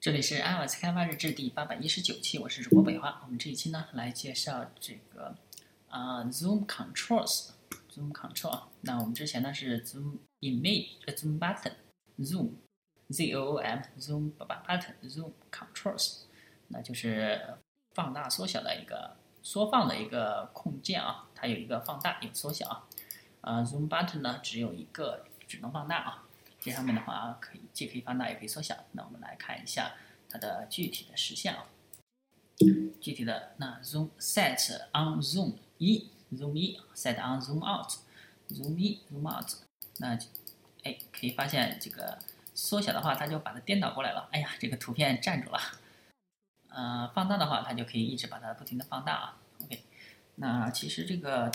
这里是 iOS 开发日志第八百一十九期，我是主播北华。我们这一期呢来介绍这个啊 Zoom Controls，Zoom Control。那我们之前呢是 Zoom Image，Zoom Button，Zoom，Z O O M，Zoom Button，Zoom Controls，那就是放大缩小的一个缩放的一个控件啊，它有一个放大有缩小啊。啊 Zoom Button 呢只有一个，只能放大啊。这上面的话可以既可以放大也可以缩小。那我们来看一下它的具体的实现啊。具体的那 zoom set on zoom 一 zoom 一 set on zoom out zoom 一 zoom out 那哎可以发现这个缩小的话它就把它颠倒过来了。哎呀这个图片站住了。呃放大的话它就可以一直把它不停的放大啊。OK 那其实这个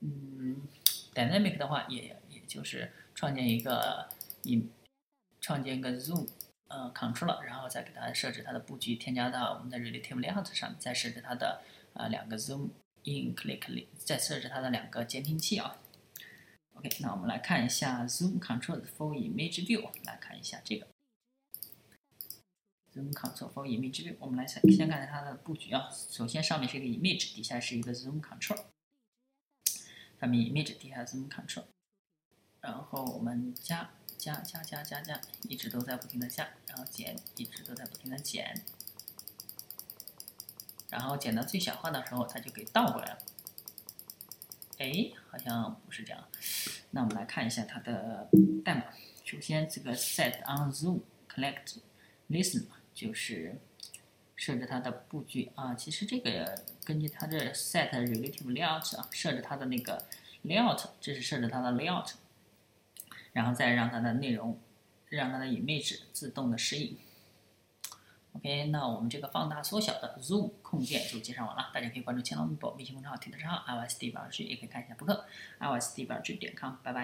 嗯 dynamic 的话也就是。创建一个以创建一个 Zoom 呃 Controller，然后再给它设置它的布局，添加到我们的 Relative Layout 上面，再设置它的呃两个 Zoom In Click，再设置它的两个监听器啊。OK，那我们来看一下 Zoom Control for Image View，来看一下这个 Zoom Control for Image View。我们来先先看它的布局啊，首先上面是一个 Image，底下是一个 Zoom Control，上面 Image，底下 Zoom Control。然后我们加加加加加加，一直都在不停的加，然后减，一直都在不停的减，然后减到最小化的时候，它就给倒过来了。哎，好像不是这样。那我们来看一下它的代码。首先，这个 set on zoom collect listen 就是设置它的布局啊。其实这个根据它的 set relative layout 啊，设置它的那个 layout，这是设置它的 layout。然后再让它的内容，让它的 image 自动的适应。OK，那我们这个放大缩小的 Zoom 控件就介绍完了。大家可以关注千浪微博微信公众号、Twitter 账号 iOS 第八句，也可以看一下博客 iOS 第八句点 com。拜拜。